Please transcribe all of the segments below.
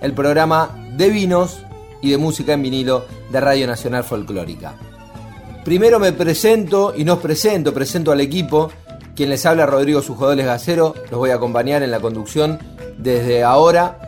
el programa de vinos y de música en vinilo de Radio Nacional Folclórica. Primero me presento y nos presento, presento al equipo, quien les habla Rodrigo Sujodoles Gacero, los voy a acompañar en la conducción desde ahora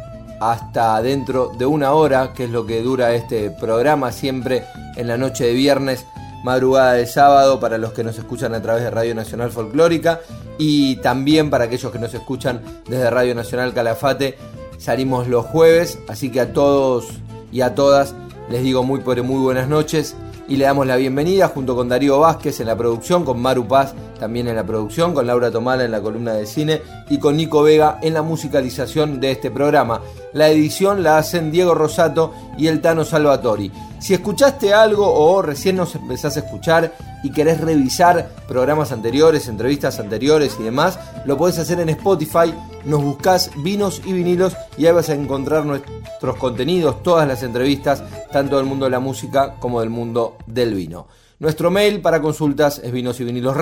hasta dentro de una hora, que es lo que dura este programa, siempre en la noche de viernes, madrugada de sábado, para los que nos escuchan a través de Radio Nacional Folclórica y también para aquellos que nos escuchan desde Radio Nacional Calafate Salimos los jueves, así que a todos y a todas les digo muy pero muy buenas noches y le damos la bienvenida junto con Darío Vázquez en la producción, con Maru Paz también en la producción, con Laura Tomala en la columna de cine y con Nico Vega en la musicalización de este programa. La edición la hacen Diego Rosato y el Tano Salvatori. Si escuchaste algo o recién nos empezás a escuchar y querés revisar programas anteriores, entrevistas anteriores y demás, lo podés hacer en Spotify. Nos buscás vinos y vinilos y ahí vas a encontrar nuestros contenidos, todas las entrevistas, tanto del mundo de la música como del mundo del vino. Nuestro mail para consultas es vinos y vinilos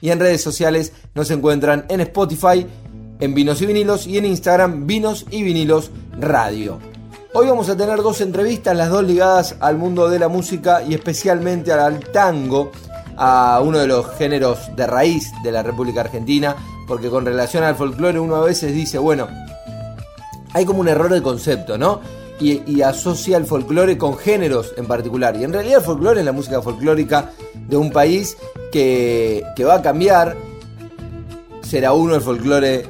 y en redes sociales nos encuentran en Spotify, en Vinos y Vinilos y en Instagram Vinos y Vinilos Radio. Hoy vamos a tener dos entrevistas, las dos ligadas al mundo de la música y especialmente al tango, a uno de los géneros de raíz de la República Argentina, porque con relación al folclore uno a veces dice, bueno, hay como un error de concepto, ¿no? Y, asocia el folclore con géneros en particular. Y en realidad el folclore es la música folclórica de un país que, que va a cambiar. Será uno el folclore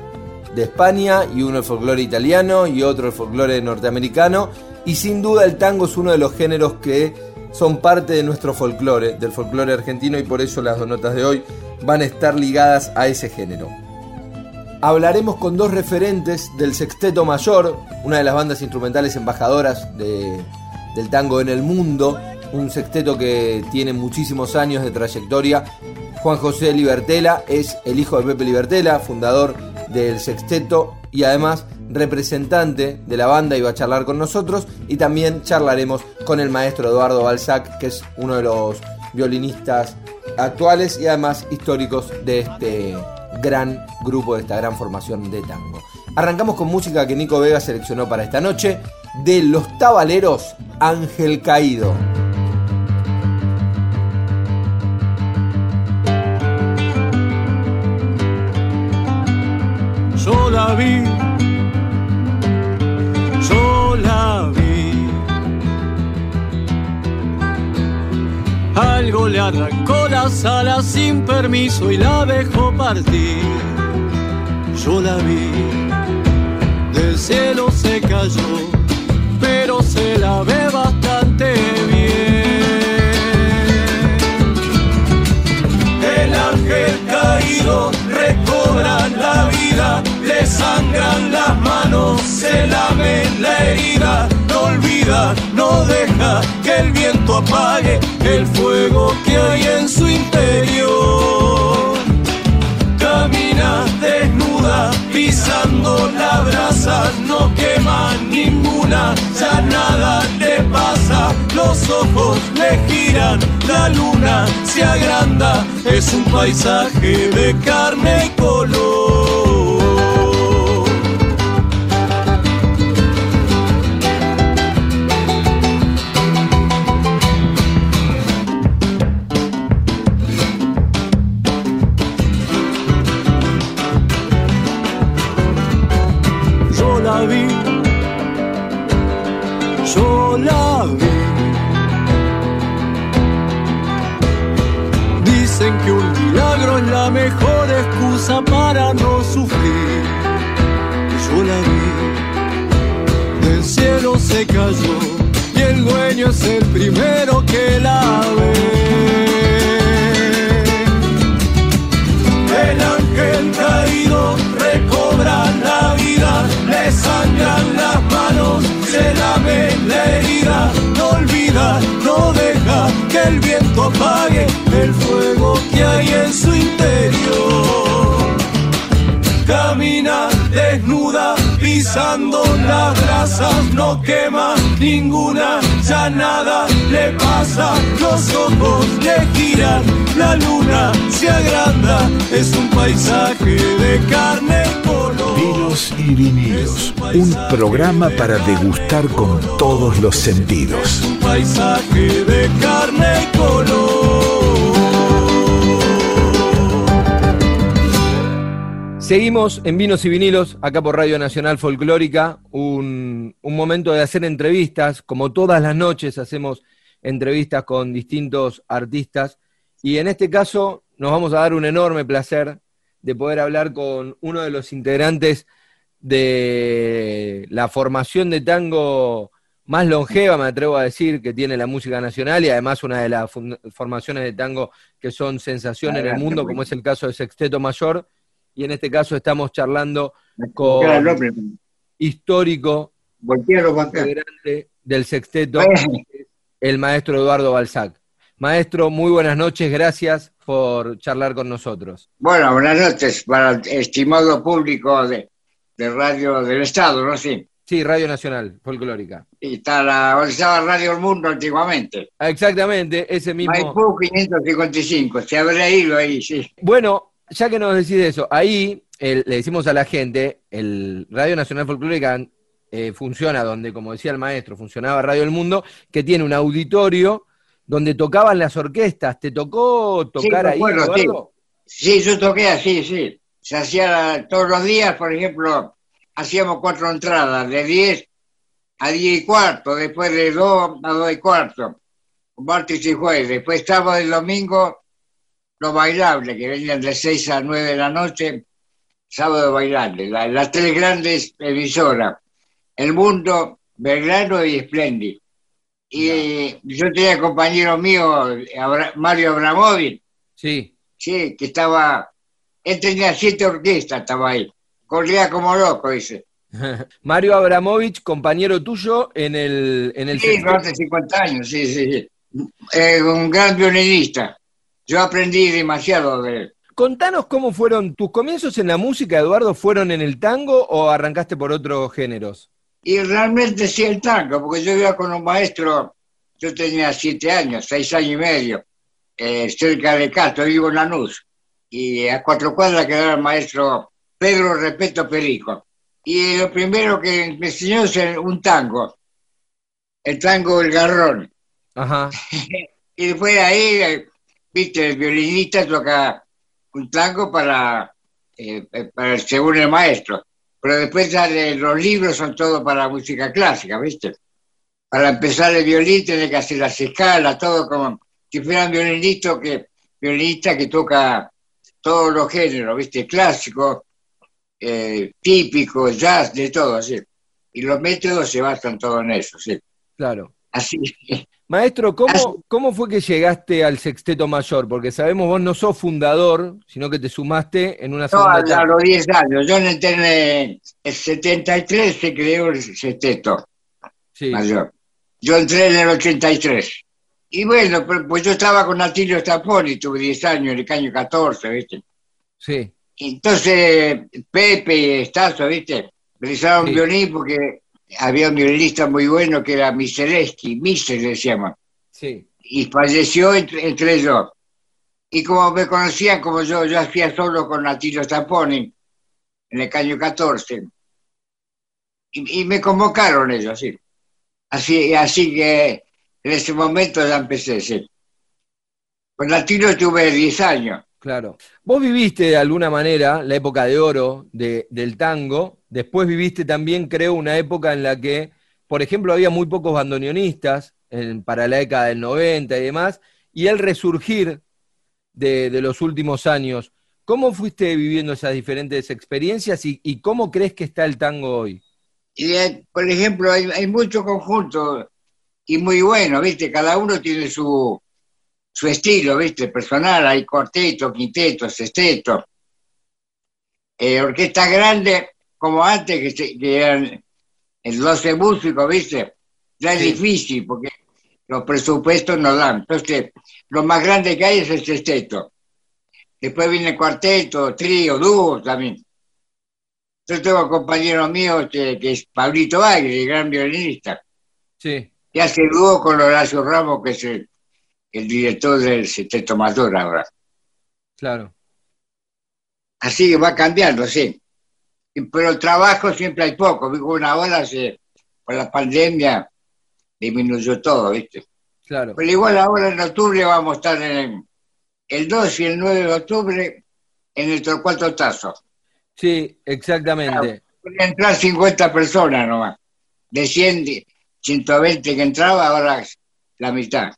de España y uno el folclore italiano y otro el folclore norteamericano. Y sin duda el tango es uno de los géneros que son parte de nuestro folclore, del folclore argentino y por eso las dos notas de hoy van a estar ligadas a ese género. Hablaremos con dos referentes del Sexteto Mayor, una de las bandas instrumentales embajadoras del tango en el mundo, un sexteto que tiene muchísimos años de trayectoria. Juan José Libertela es el hijo de Pepe Libertela, fundador del sexteto y además representante de la banda iba a charlar con nosotros y también charlaremos con el maestro Eduardo Balzac, que es uno de los violinistas actuales y además históricos de este gran grupo, de esta gran formación de tango. Arrancamos con música que Nico Vega seleccionó para esta noche, de Los Tabaleros, Ángel Caído. yo la vi, yo la vi. Algo le arrancó las sin permiso y la dejó partir. Yo la vi, del cielo se cayó, pero se la ve bastante bien. El ángel caído recobra la vida le sangran las manos, se lame la herida, no olvida, no deja que el viento apague el fuego que hay en su interior. Camina desnuda, pisando la brasa, no quema ninguna, ya nada le pasa, los ojos le giran, la luna se agranda, es un paisaje de carne y color. El viento apague el fuego que hay en su interior. Camina desnuda, pisando las brasas, no quema ninguna, ya nada le pasa, los ojos le giran, la luna se agranda, es un paisaje de carne y color. Vinos y vinilos, un programa para degustar con todos los sentidos. un paisaje de carne y color. Seguimos en Vinos y Vinilos, acá por Radio Nacional Folclórica, un, un momento de hacer entrevistas, como todas las noches hacemos entrevistas con distintos artistas, y en este caso nos vamos a dar un enorme placer de poder hablar con uno de los integrantes de la formación de tango más longeva, me atrevo a decir, que tiene la música nacional y además una de las formaciones de tango que son sensación en el mundo, como es el caso de Sexteto Mayor, y en este caso estamos charlando con histórico del sexteto, el maestro Eduardo Balzac. Maestro, muy buenas noches, gracias por charlar con nosotros. Bueno, buenas noches para el estimado público de, de Radio del Estado, ¿no? Sí. Sí, Radio Nacional, folclórica. Y está la, estaba Radio El Mundo antiguamente. Ah, Exactamente, ese mismo. Maipú 555, se habrá ido ahí, sí. Bueno, ya que nos decís eso, ahí el- le decimos a la gente, el Radio Nacional Folclórica eh, funciona donde, como decía el maestro, funcionaba Radio El Mundo, que tiene un auditorio donde tocaban las orquestas. ¿Te tocó tocar ahí, sí. Sí, yo toqué así, sí. Se hacía todos los días, por ejemplo, hacíamos cuatro entradas, de 10 a 10 y cuarto, después de 2 a 2 y cuarto, martes y jueves. Después sábado y domingo, los bailables, que venían de 6 a 9 de la noche, sábado bailable. La- las tres grandes emisoras, El Mundo, Belgrano y Splendid. Y yo tenía compañero mío, Mario Abramovic, Sí. Sí, que estaba. Él tenía siete orquestas, estaba ahí. Corría como loco, dice. Mario Abramovich, compañero tuyo en el, en el Sí, hace 50 años, sí, sí, sí. Eh, un gran violinista. Yo aprendí demasiado de él. Contanos cómo fueron tus comienzos en la música, Eduardo, ¿fueron en el tango o arrancaste por otros géneros? Y realmente sí el tango, porque yo iba con un maestro, yo tenía siete años, seis años y medio, eh, cerca de Castro, vivo en Lanús. Y a cuatro cuadras quedaba el maestro Pedro Repeto Perico. Y lo primero que me enseñó es un tango, el tango El Garrón. Ajá. Y después de ahí, eh, viste, el violinista toca un tango para, eh, eh, para según el maestro. Pero después ya de- los libros son todos para música clásica, ¿viste? Para empezar el violín tiene que hacer las escalas, todo como si fuera un violinista que, violinista que toca todos los géneros, ¿viste? Clásico, eh, típico, jazz, de todo, así. Y los métodos se basan todo en eso, sí. Claro. Así. Maestro, ¿cómo, Así- ¿cómo fue que llegaste al sexteto mayor? Porque sabemos vos no sos fundador, sino que te sumaste en una No, segunda a, a los 10 años. Yo entré en el, el 73, se creó el sexteto Sí, mayor. Yo entré en el 83. Y bueno, pues, yo estaba con Atilio Staponi, tuve 10 años, en el año 14, ¿viste? sí, Entonces, Pepe y Estazo, ¿viste? Utilizaron Sí. violín porque había un violinista muy bueno que era Miseleski, Miser le llaman, sí. y falleció entre, entre ellos. Y como me conocían, como yo, yo hacía solo con Atilio Staponi en el año 14, y, y me convocaron ellos, sí. Así, así que en ese momento ya empecé, sí. Con Atilio tuve 10 años. Claro. Vos viviste de alguna manera la época de oro de- del tango, después viviste también, creo, una época en la que, por ejemplo, había muy pocos bandoneonistas en- para la década del 90 y demás, y el resurgir de, de los últimos años. ¿Cómo fuiste viviendo esas diferentes experiencias y, y cómo crees que está el tango hoy? Y, eh, por ejemplo, hay, hay muchos conjuntos y muy buenos, ¿viste? Cada uno tiene su, su estilo, ¿viste? Personal, hay cuarteto, quinteto, sexteto. Eh, orquestas grandes, como antes, que, se- que eran el 12 músicos, ¿viste? Ya es Sí. difícil, porque los presupuestos no dan. Entonces, lo más grande que hay es el sexteto. Después viene el cuarteto, trío, dúo también. Yo tengo un compañero mío que, es Pablito Aguirre, el gran violinista. Sí. Y hace dúo con Horacio Ramos, que es el, director del sexteto mayor ahora. Claro. Así que va cambiando, sí. Pero el trabajo siempre hay poco. Una hora se, con la pandemia disminuyó todo, ¿viste? Claro. Pero igual ahora en octubre vamos a estar en el 2 y el 9 de octubre en el Torcuato Tazo. Sí, exactamente. Pueden entrar 50 personas nomás. De 100, 120 que entraba, ahora la mitad.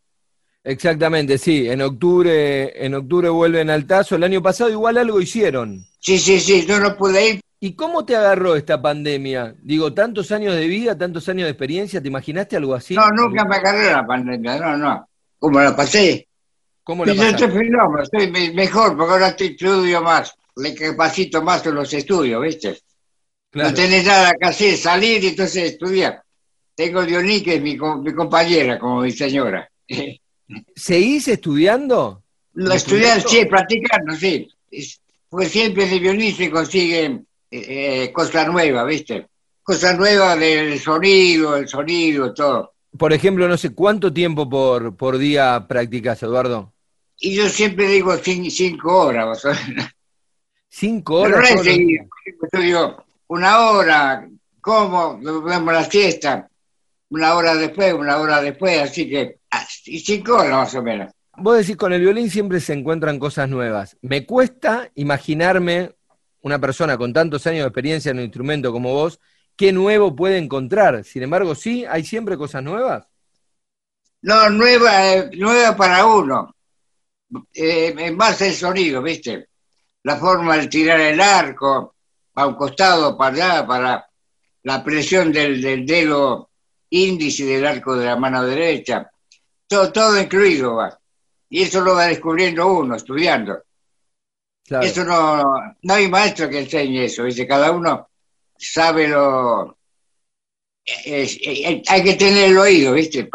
Exactamente, sí. En octubre, en octubre vuelven al Tazo. El año pasado igual algo hicieron. Sí, sí, sí. Yo no pude ir ¿Y cómo te agarró esta pandemia? Digo, tantos años de vida, tantos años de experiencia, ¿te imaginaste algo así? No, nunca me agarró la pandemia, no, no. ¿Cómo la pasé? ¿Cómo la? Yo estoy estoy mejor, porque ahora estudio más, le capacito más en los estudios, ¿viste? No tenés nada que hacer, salir y entonces estudiar. Tengo Dioní, que es mi, mi compañera, como mi señora. ¿Seguís estudiando? Lo estudiar, sí, practicando, sí. Porque siempre de violín se consigue eh, cosa nueva, ¿viste? Cosa nueva del sonido, el sonido, todo. Por ejemplo, no sé, ¿cuánto tiempo por, por día practicas, Eduardo? Y yo siempre digo cinco, horas. ¿Cinco horas? Pero una hora, ¿cómo? Vemos la siesta, una hora después, una hora después, así que ah, cinco horas más o menos. Vos decís, con el violín siempre se encuentran cosas nuevas. Me cuesta imaginarme una persona con tantos años de experiencia en un instrumento como vos, ¿qué nuevo puede encontrar? Sin embargo, sí, hay siempre cosas nuevas. No, nueva, eh, nueva para uno. Eh, en base al sonido, ¿viste? La forma de tirar el arco, para un costado, para allá, para la presión del, dedo índice del arco de la mano derecha. Todo, todo incluido va. Y eso lo va descubriendo uno, estudiando. Eso no, no hay maestro que enseñe eso, dice, cada uno sabe lo... hay que tener el oído, ¿viste?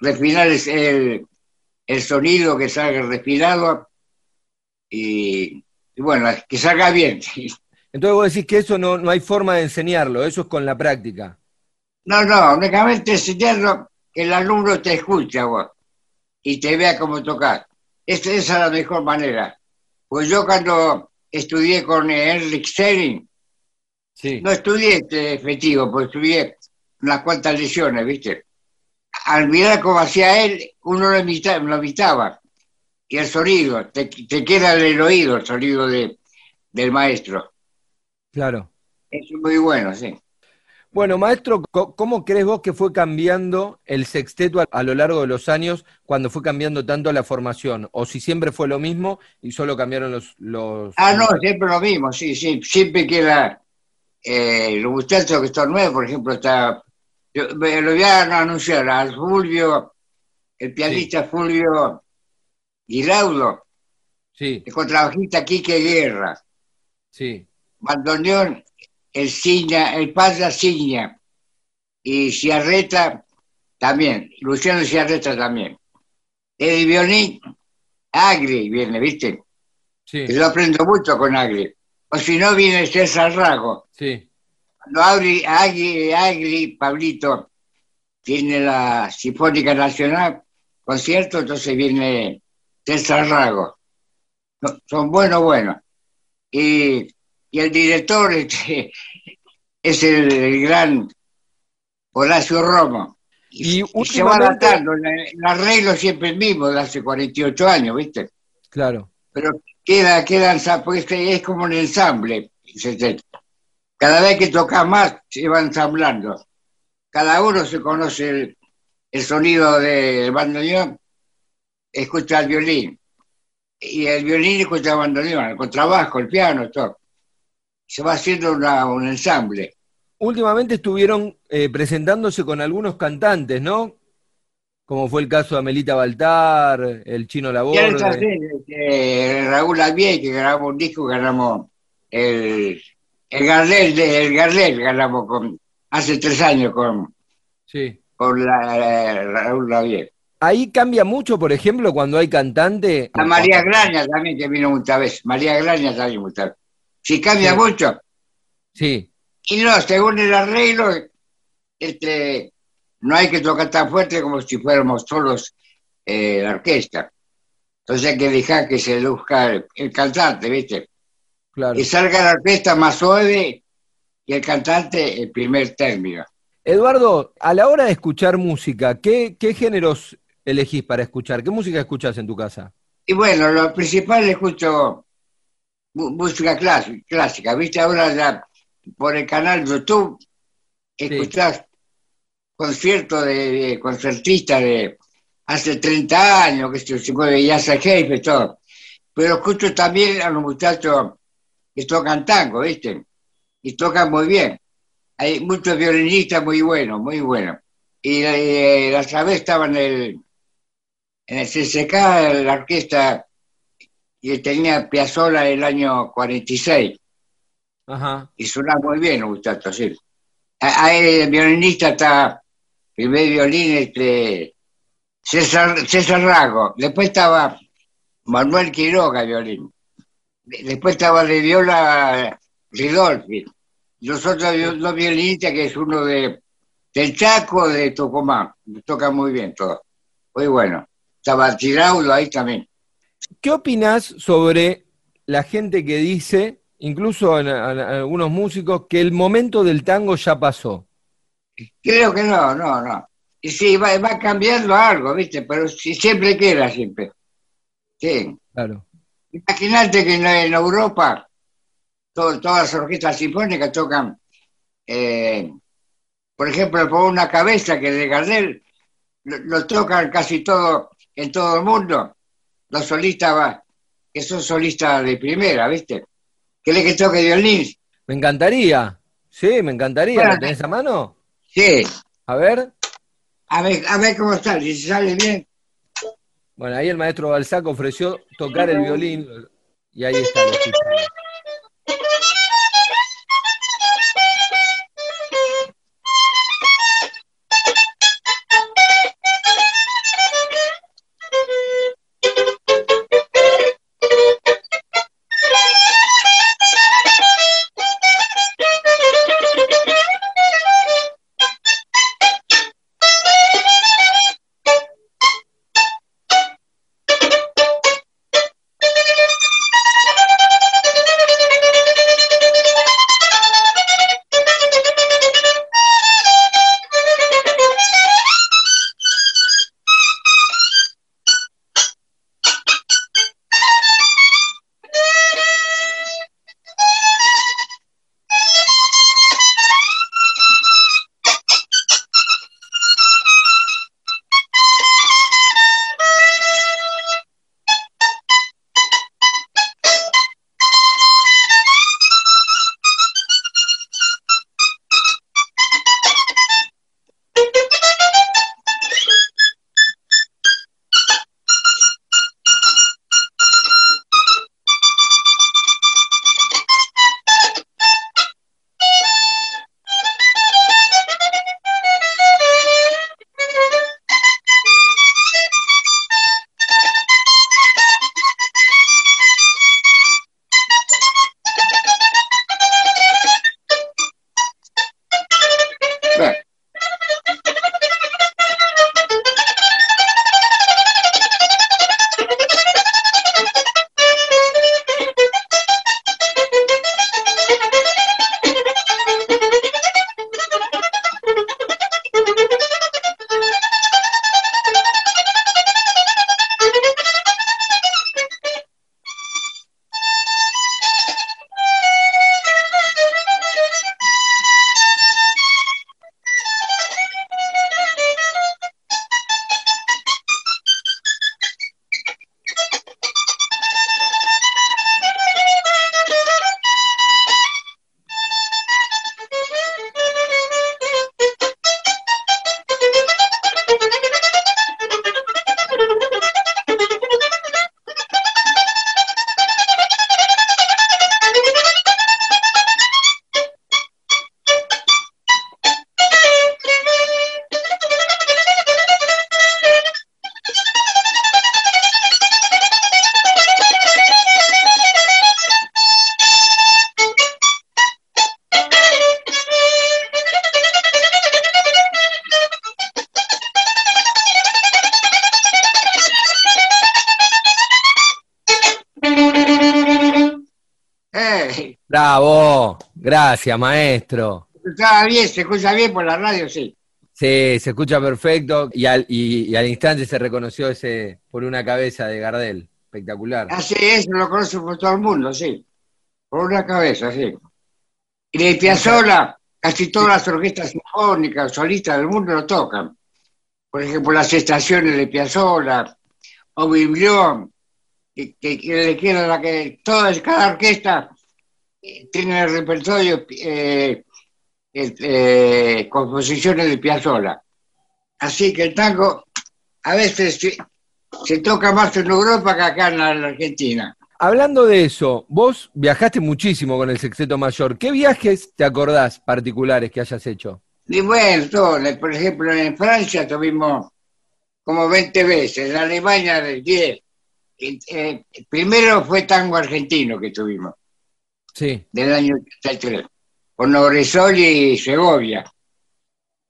Refinar el, el sonido que salga respirado y, bueno, que salga bien. Entonces vos decís que eso no, no hay forma de enseñarlo, eso es con la práctica. No, no, únicamente enseñarlo que el alumno te escucha vos y te vea cómo tocar. Esa es la mejor manera. Pues yo cuando estudié con Enric Sering, no estudié este efectivo, pues estudié unas cuantas lesiones, ¿viste? Al mirar cómo hacía él, uno lo imitaba, Y el sonido, te, queda en el oído el sonido de, del maestro. Claro. Es muy bueno, sí. Bueno, maestro, ¿cómo crees vos que fue cambiando el sexteto a, lo largo de los años cuando fue cambiando tanto la formación? ¿O si siempre fue lo mismo y solo cambiaron los... los... Ah, no, siempre lo mismo, sí, sí. Siempre queda eh, los muchachos que están nuevos, por ejemplo, está... Yo, lo voy a anunciar al Fulvio, el pianista Fulvio Giraudo, sí. el contrabajista Quique Guerra, sí. bandoneón el Ciña, el Pazla Ciña y Ciarreta también, Luciano Ciarreta también. El violín, Agri viene, ¿viste? Sí. Yo aprendo mucho con Agri. O si no, viene César Rago. Sí. Cuando Agri, Agri, Agri, Pablito, tiene la Sinfónica Nacional, concierto, entonces viene César Rago. Son buenos, buenos. Y y el director este, es el, gran Horacio Romo. Y, se va adaptando, el, arreglo siempre el mismo de hace 48 años, ¿viste? Claro. Pero queda, queda, porque es como un ensamble. Cada vez que toca más, se va ensamblando. Cada uno se conoce el, sonido del bandoneón, escucha el violín. Y el violín escucha el bandoneón, el contrabajo, el piano, todo se va haciendo un ensamble. Últimamente estuvieron eh, presentándose con algunos cantantes, ¿no? Como fue el caso de Amelita Baltar, el Chino Laborde. Eh, Raúl Albier, que grabamos un disco, ganamos el, el Gardel, el Gardel ganamos con, hace tres años con, sí. con la, Raúl Albier. ahí cambia mucho, por ejemplo, cuando hay cantante. A María Graña también que vino muchas veces. María Graña también muchas veces. Si cambia mucho. Sí. Y no, según el arreglo, este, no hay que tocar tan fuerte como si fuéramos solos eh, la orquesta. Entonces hay que dejar que se luzca el, cantante, ¿viste? Claro. Y salga la orquesta más suave y el cantante el primer término. Eduardo, a la hora de escuchar música, ¿qué, qué géneros elegís para escuchar? ¿Qué música escuchas en tu casa? Y bueno, lo principal escucho música clásica, clásica, ¿viste? Ahora ya por el canal YouTube escuchás conciertos de, concertistas de hace 30 años, que se mueve ya se jefe, todo. Pero escucho también a los muchachos que tocan tango, ¿viste? Y tocan muy bien. Hay muchos violinistas muy buenos, muy buenos. Y eh, la vez estaba en el, en el CCK, la orquesta, y tenía Piazzolla el año 46. Ajá. Y suena muy bien, muchachos, sí. Ahí el violinista está, primer violín, este, César, César Rago. Después estaba Manuel Quiroga, violín. Después estaba de viola Ridolfi. Los otros dos violinistas, que es uno de del Chaco, de Tucumán. Toca muy bien todo. Muy bueno. Estaba Tiraulo ahí también. ¿Qué opinas sobre la gente que dice, incluso en, algunos músicos, que el momento del tango ya pasó? Creo que no, no, no. Y sí, va, va cambiando algo, ¿viste? Pero si, siempre queda, siempre. Sí. Claro. Imagínate que en, Europa todas las orquestas sinfónicas tocan, eh, por ejemplo, por una cabeza que de Gardel lo, tocan casi todo en todo el mundo. Los solistas que son solistas de primera, ¿viste? ¿Querés que toque violín? Me encantaría. Sí, me encantaría. ¿Lo tenés a mano? Sí. A ver. A ver, a ver cómo sale, si sale bien. Bueno, ahí el maestro Balzac ofreció tocar el violín y ahí está. Lo gracias maestro. Está bien, se escucha bien por la radio, sí. Sí, se escucha perfecto y al, y, al instante se reconoció ese por una cabeza de Gardel, espectacular. Así es, lo conoce por todo el mundo, sí. Por una cabeza, sí. Y de Piazzolla, casi todas las orquestas sinfónicas, solistas del mundo lo tocan. Por ejemplo, las estaciones de Piazzolla, o Biblión, que, que, le queda la que toda cada orquesta eh, tiene el repertorio eh, eh, composiciones de Piazzolla. Así que el tango a veces se, toca más en Europa que acá en la Argentina. Hablando de eso, vos viajaste muchísimo con el Sexteto Mayor. ¿Qué viajes te acordás particulares que hayas hecho? Y bueno, por ejemplo, en Francia tuvimos como 20 veces, en Alemania 10. Eh, primero fue tango argentino que tuvimos. Sí. Del año 83 con Obresol y Segovia.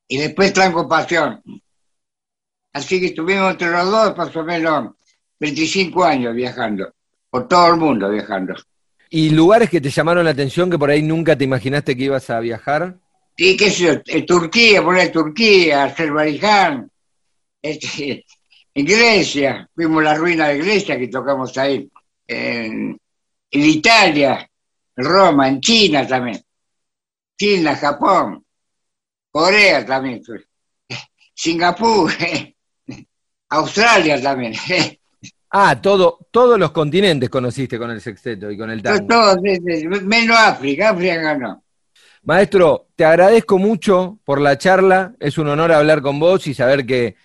Y después Tranco Pasión. Así que estuvimos entre los dos más o menos 25 años viajando, por todo el mundo viajando. ¿Y lugares que te llamaron la atención que por ahí nunca te imaginaste que ibas a viajar? Sí, qué sé yo, Turquía, por ahí Turquía, Azerbaiyán, este, en Grecia, fuimos la ruina de Grecia que tocamos ahí, en, en Italia, Roma, en China también. China, Japón, Corea también, Singapur, Australia también. Ah, todo, todos los continentes conociste con el sexteto y con el tango. Todos, menos África, África ganó. Maestro, te agradezco mucho por la charla, es un honor hablar con vos y saber que,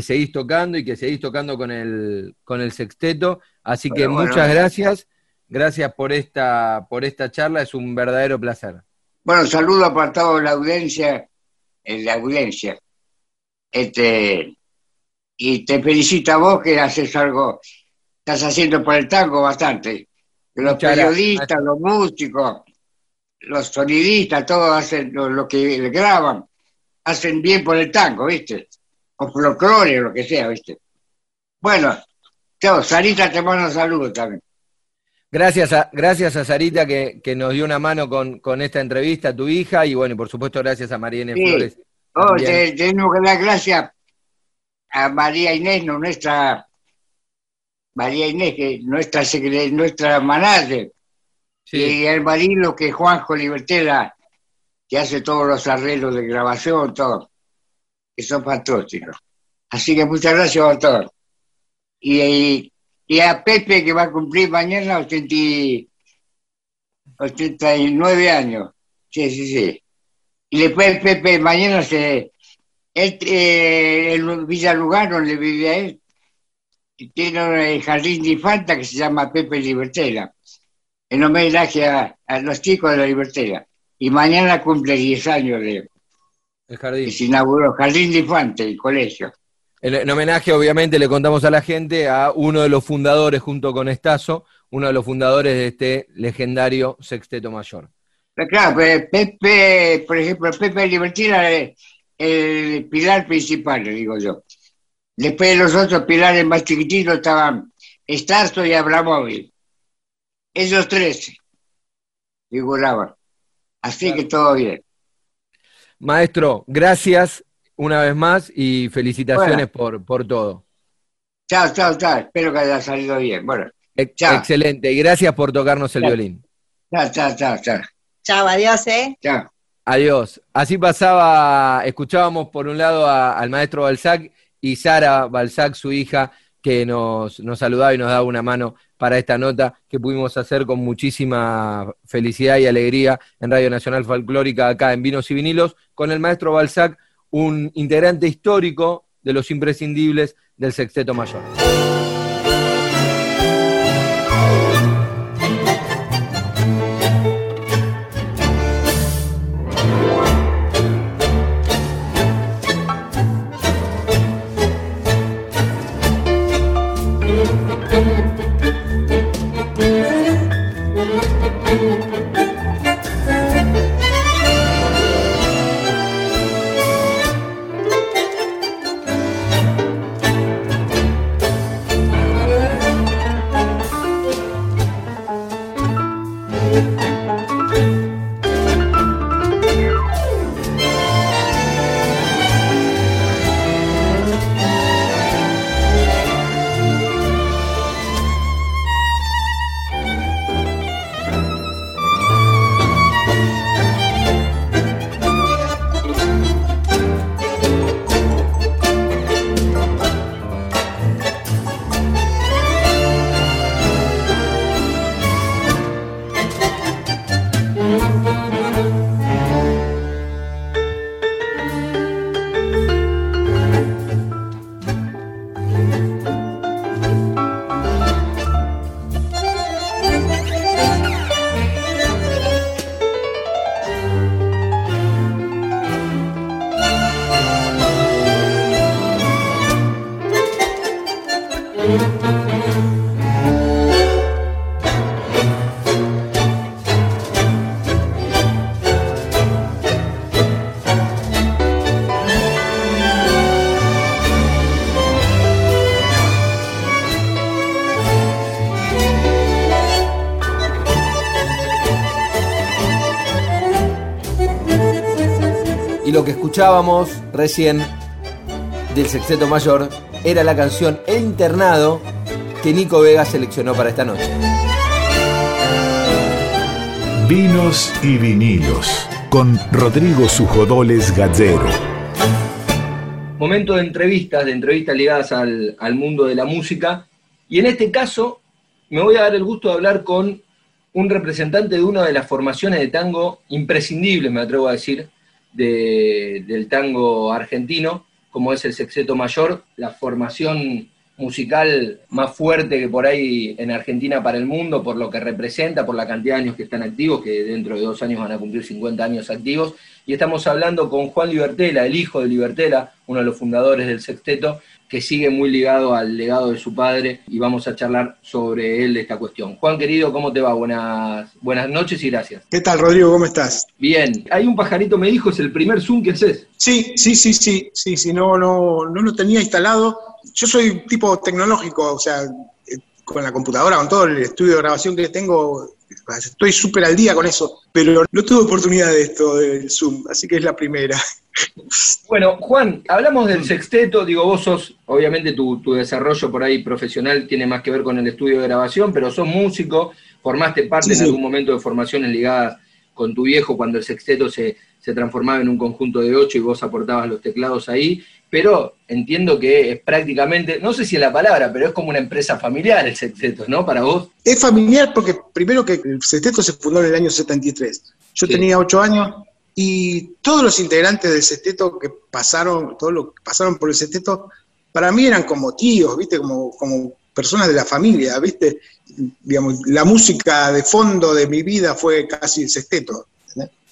seguís tocando y que seguís tocando con el, con el sexteto, así que muchas gracias, gracias por esta, por esta charla, es un verdadero placer. Bueno, saludo para toda la audiencia, en la audiencia. Este, y te felicito a vos que haces algo, estás haciendo por el tango bastante. Los periodistas, los músicos, los sonidistas, todos hacen lo, que graban, hacen bien por el tango, ¿viste? O folclore, lo que sea, ¿viste? Bueno, chao, Sarita te mando un saludo también. Gracias a, gracias a Sarita que, nos dio una mano con, esta entrevista, a tu hija, y bueno, y por supuesto gracias a María Inés Flores. Oh, tenemos que dar gracias a María Inés, nuestra María Inés, que nuestra nuestra manager, y el marido que es Juanjo Libertela, que hace todos los arreglos de grabación, todo, que son fantásticos. Así que muchas gracias a todos. y y a Pepe que va a cumplir mañana 89 años. Sí, sí, sí. Y después Pepe mañana se... Él, eh, en Villa Lugano, donde vive él, tiene un jardín de infanta que se llama Pepe Libertela, en homenaje a, los chicos de la Libertela. Y mañana cumple 10 años de... El jardín. Y se inauguró Jardín de Infante, el colegio. En, homenaje, obviamente, le contamos a la gente a uno de los fundadores, junto con Estazo, uno de los fundadores de este legendario Sexteto Mayor. Claro, Pepe, por ejemplo, Pepe Libertina es el pilar principal, digo yo. Después de los otros pilares más chiquititos estaban Estazo y Abramóvil. Esos tres figuraban. Así que todo bien. Maestro, gracias una vez más y felicitaciones por, por todo. Chao, chao, chao. Espero que haya salido bien. Bueno, chao. Excelente. Y gracias por tocarnos el violín. Chao, chao, chao, chao. Chao, adiós, ¿eh? Chao. Adiós. Así pasaba, escuchábamos por un lado al maestro Balzac y Sara Balzac, su hija, que nos, nos saludaba y nos daba una mano para esta nota que pudimos hacer con muchísima felicidad y alegría en Radio Nacional Folclórica acá en Vinos y Vinilos con el maestro Balzac un integrante histórico de los imprescindibles del Sexteto Mayor. Escuchábamos recién del Sexteto Mayor era la canción El Internado que Nico Vega seleccionó para esta noche. Vinos y vinilos con Rodrigo Sujodoles Gallero. Momento de entrevistas, de entrevistas ligadas al, al mundo de la música. Y en este caso me voy a dar el gusto de hablar con un representante de una de las formaciones de tango imprescindibles, me atrevo a decir, del tango argentino, como es el Sexteto Mayor, la formación musical más fuerte que por ahí en Argentina para el mundo, por lo que representa, por la cantidad de años que están activos, que dentro de dos años van a cumplir 50 años activos. Y estamos hablando con Juan Libertela, el hijo de Libertela, uno de los fundadores del sexteto, que sigue muy ligado al legado de su padre y vamos a charlar sobre él de esta cuestión. Juan querido, ¿cómo te va? Buenas, buenas noches y gracias. ¿Qué tal, Rodrigo? ¿Cómo estás? Bien. Hay un pajarito, me dijo, es el primer Zoom que haces. Sí, sí, sí, sí, sí, sí, no, no, no lo tenía instalado. Yo soy tipo tecnológico, o sea, eh, con la computadora, con todo el estudio de grabación que tengo, estoy súper al día con eso, pero no tuve oportunidad de esto del Zoom, así que es la primera. Bueno, Juan, hablamos del sexteto, digo, vos sos, obviamente tu, desarrollo por ahí profesional tiene más que ver con el estudio de grabación, pero sos músico, formaste parte en algún momento de formaciones ligadas con tu viejo cuando el sexteto se, se transformaba en un conjunto de ocho y vos aportabas los teclados ahí, pero entiendo que es prácticamente, no sé si es la palabra, pero es como una empresa familiar el sexteto, ¿no? Para vos. Es familiar porque primero que el sexteto se fundó en el año 73. Yo tenía ocho años y todos los integrantes del sexteto que pasaron, todos los que pasaron por el sexteto, para mí eran como tíos, ¿viste? Como, como personas de la familia, ¿viste? Digamos, la música de fondo de mi vida fue casi el sexteto.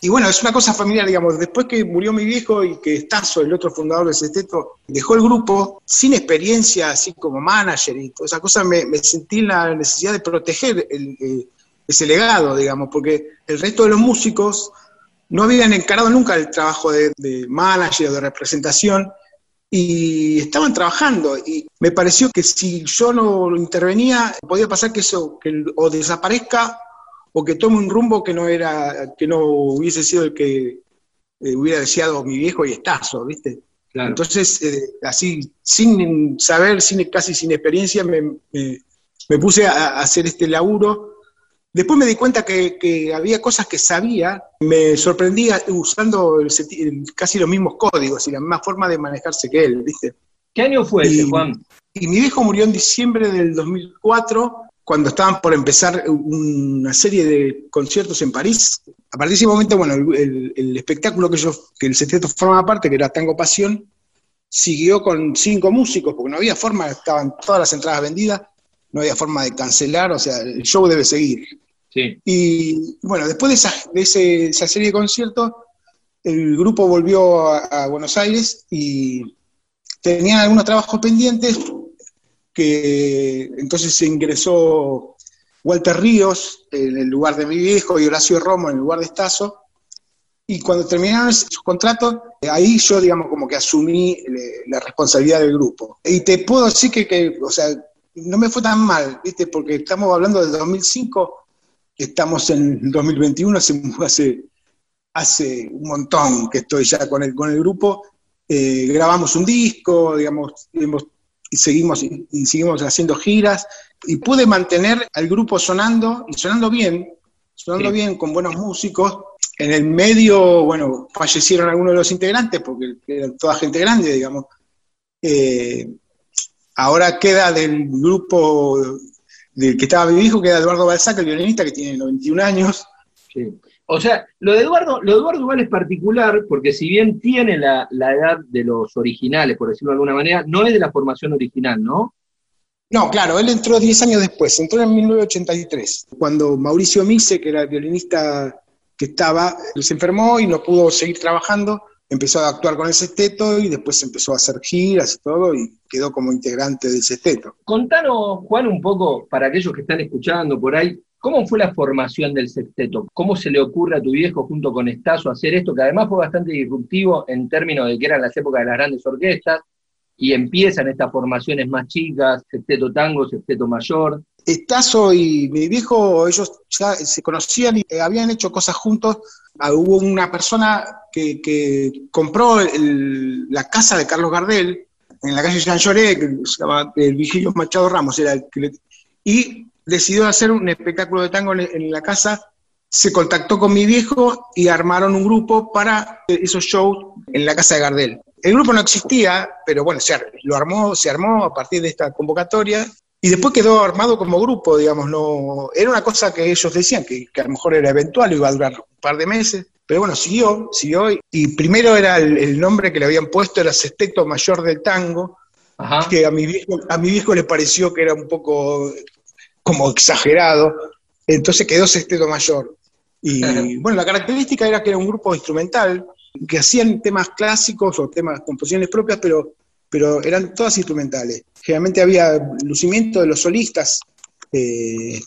Y bueno, es una cosa familiar, digamos, después que murió mi viejo y que Estazo, el otro fundador del Sexteto, dejó el grupo sin experiencia, así como manager y toda esa cosa, me, sentí la necesidad de proteger eh, ese legado, digamos, porque el resto de los músicos no habían encarado nunca el trabajo de, manager o de representación y estaban trabajando y me pareció que si yo no intervenía podía pasar que eso que o desaparezca o que tome un rumbo que no era, que no hubiese sido el que eh, hubiera deseado mi viejo y estazo, ¿viste? Entonces, eh, así, sin saber, sin, casi sin experiencia, me, puse a, hacer este laburo. Después me di cuenta que, había cosas que sabía, me sorprendía usando casi los mismos códigos y la misma forma de manejarse que él, ¿viste? ¿Qué año fue ese, Juan? Y mi viejo murió en diciembre del 2004 cuando estaban por empezar una serie de conciertos en París. A partir de ese momento, bueno, el, espectáculo que, yo, que el sexteto formaba parte, que era Tango Pasión, siguió con cinco músicos, porque no había forma, estaban todas las entradas vendidas, no había forma de cancelar, o sea, el show debe seguir. Sí. Y bueno, después de, esa, de esa serie de conciertos, el grupo volvió a Buenos Aires y tenían algunos trabajos pendientes, que entonces se ingresó Walter Ríos en el lugar de mi viejo y Horacio Romo en el lugar de Estazo. Y cuando terminaron sus contratos, ahí yo, digamos, como que asumí la responsabilidad del grupo. Y te puedo decir que, o sea, no me fue tan mal, ¿viste? Porque estamos hablando del 2005, estamos en el 2021, hace, hace, un montón que estoy ya con el, con el grupo. Eh, grabamos un disco, digamos, hemos y seguimos, y seguimos haciendo giras y pude mantener al grupo sonando y sonando bien, sonando bien con buenos músicos. En el medio, bueno, fallecieron algunos de los integrantes porque eran toda gente grande, digamos. Eh, ahora queda del grupo del que estaba mi hijo, queda Eduardo Balzac, el violinista que tiene 91 años. Sí. O sea, lo de Eduardo, lo de Eduardo igual es particular, porque si bien tiene la, edad de los originales, por decirlo de alguna manera, no es de la formación original, ¿no? No, claro, él entró 10 años después, entró en 1983, cuando Mauricio Mise, que era el violinista que estaba, se enfermó y no pudo seguir trabajando, empezó a actuar con el sexteto y después empezó a hacer giras y todo y quedó como integrante del sexteto. Contanos, Juan, un poco, para aquellos que están escuchando por ahí, ¿Cómo fue la formación del sexteto? ¿Cómo se le ocurre a tu viejo junto con Estazo hacer esto, que además fue bastante disruptivo en términos de que eran las épocas de las grandes orquestas? y empiezan estas formaciones más chicas, sexteto tango, sexteto mayor. Estazo y mi viejo, ellos ya se conocían y habían hecho cosas juntos. Ah, hubo una persona que, compró la casa de Carlos Gardel en la calle Jean Lloré, que se llama el Vigilio Machado Ramos, era el que y decidió hacer un espectáculo de tango en, la casa. Se contactó con mi viejo y armaron un grupo para esos shows en la casa de Gardel. El grupo no existía, pero bueno, se, lo armó, se armó a partir de esta convocatoria y después quedó armado como grupo, digamos, no era una cosa que ellos decían que, a lo mejor era eventual, iba a durar un par de meses, pero bueno, siguió, siguió y primero era el, nombre que le habían puesto era Sexteto Mayor del Tango, que a mi viejo, a mi viejo le pareció que era un poco como exagerado, entonces quedó Sexteto Mayor. Y bueno, la característica era que era un grupo instrumental, que hacían temas clásicos o temas, composiciones propias, pero, pero eran todas instrumentales. Generalmente había lucimiento de los solistas, eh,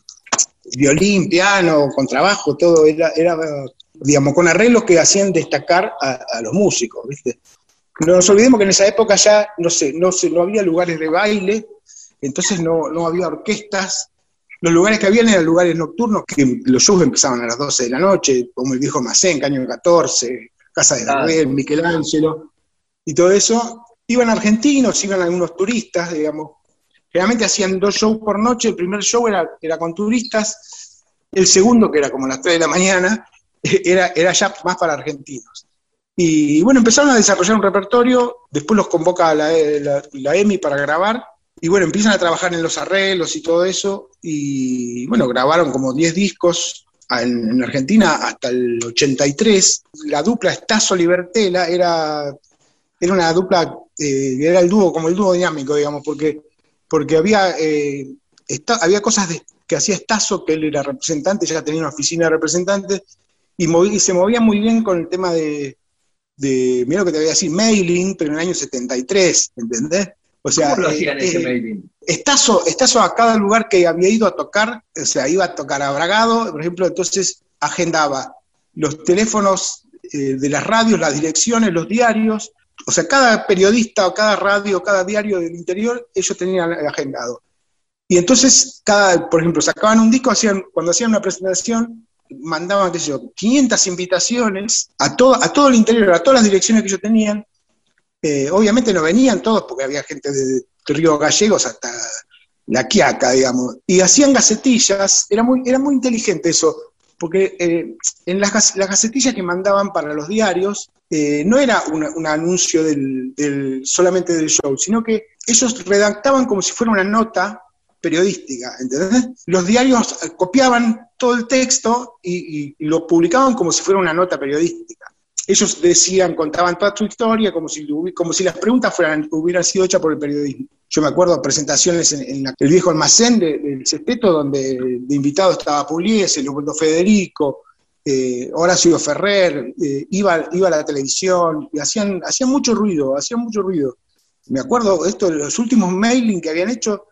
violín, piano, contrabajo, todo era, era, digamos, con arreglos que hacían destacar a, los músicos, ¿viste? No nos olvidemos que en esa época ya, no sé, no, sé, no había lugares de baile, entonces no, no había orquestas, los lugares que habían eran lugares nocturnos, que los shows empezaban a las 12 de la noche, como el viejo Macén, Caño 14, Casa de Gardel, Michelangelo, y todo eso. Iban argentinos, iban algunos turistas, digamos. Generalmente hacían dos shows por noche, el primer show era, era con turistas, el segundo, que era como a las 3 de la mañana, era, era ya más para argentinos. Y bueno, empezaron a desarrollar un repertorio, después los convoca la, la EMI para grabar, y bueno, empiezan a trabajar en los arreglos y todo eso, y bueno, grabaron como 10 discos, en, Argentina hasta el 83, la dupla Estazo Libertela era, era una dupla, eh, era el dúo, como el dúo dinámico, digamos, porque, porque había, eh, había cosas que hacía Estazo, que él era representante, ya tenía una oficina de representantes, y, se movía muy bien con el tema de, de, mira lo que te voy a decir, mailing, pero en el año 73, ¿entendés? O sea, ¿Cómo lo hacían ese eh, mailing? Estazo, a cada lugar que había ido a tocar, o sea, iba a tocar a Bragado, por ejemplo, entonces agendaba los teléfonos de las radios, las direcciones, los diarios, o sea, cada periodista o cada radio, cada diario del interior, ellos tenían agendado. Y entonces, cada, por ejemplo, sacaban un disco, hacían, cuando hacían una presentación, mandaban, qué sé yo, 500 invitaciones a todo, a todo el interior, a todas las direcciones que ellos tenían. Eh, obviamente no venían todos porque había gente de, Río Gallegos hasta La Quiaca, digamos, y hacían gacetillas, era muy, era muy inteligente eso, porque eh, en las, las, gacetillas que mandaban para los diarios eh, no era un anuncio del, solamente del show, sino que ellos redactaban como si fuera una nota periodística, ¿entendés? Los diarios copiaban todo el texto y lo publicaban como si fuera una nota periodística ellos decían, contaban toda su historia como si, como si las preguntas hubieran sido hechas por el periodismo. Yo me acuerdo presentaciones en, el viejo almacén del Sesteto, donde de invitado estaba Pugliese, Leopoldo Federico, eh, Horacio Ferrer, eh, iba, iba a la televisión, y hacían, hacían mucho ruido, hacían mucho ruido. Me acuerdo esto, los últimos mailing que habían hecho,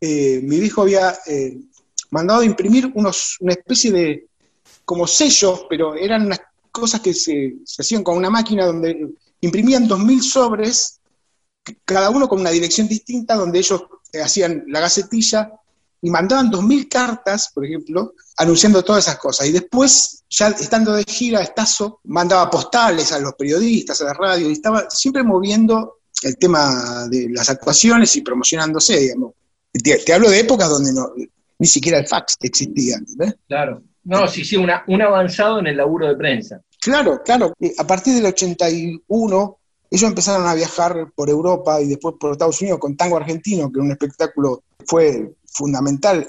eh, mi viejo había eh, mandado a imprimir unos, una especie de como sellos, pero eran unas cosas que se, hacían con una máquina donde imprimían 2.000 sobres, cada uno con una dirección distinta, donde ellos hacían la gacetilla y mandaban 2.000 cartas, por ejemplo, anunciando todas esas cosas. Y después, ya estando de gira, Estazo mandaba postales a los periodistas, a la radio, y estaba siempre moviendo el tema de las actuaciones y promocionándose, digamos. Te, hablo de épocas donde no, ni siquiera el fax existía. Claro. No, sí, sí, un avanzado en el laburo de prensa. Claro, claro. A partir del 81, ellos empezaron a viajar por Europa y después por Estados Unidos con tango argentino, que un espectáculo fue fundamental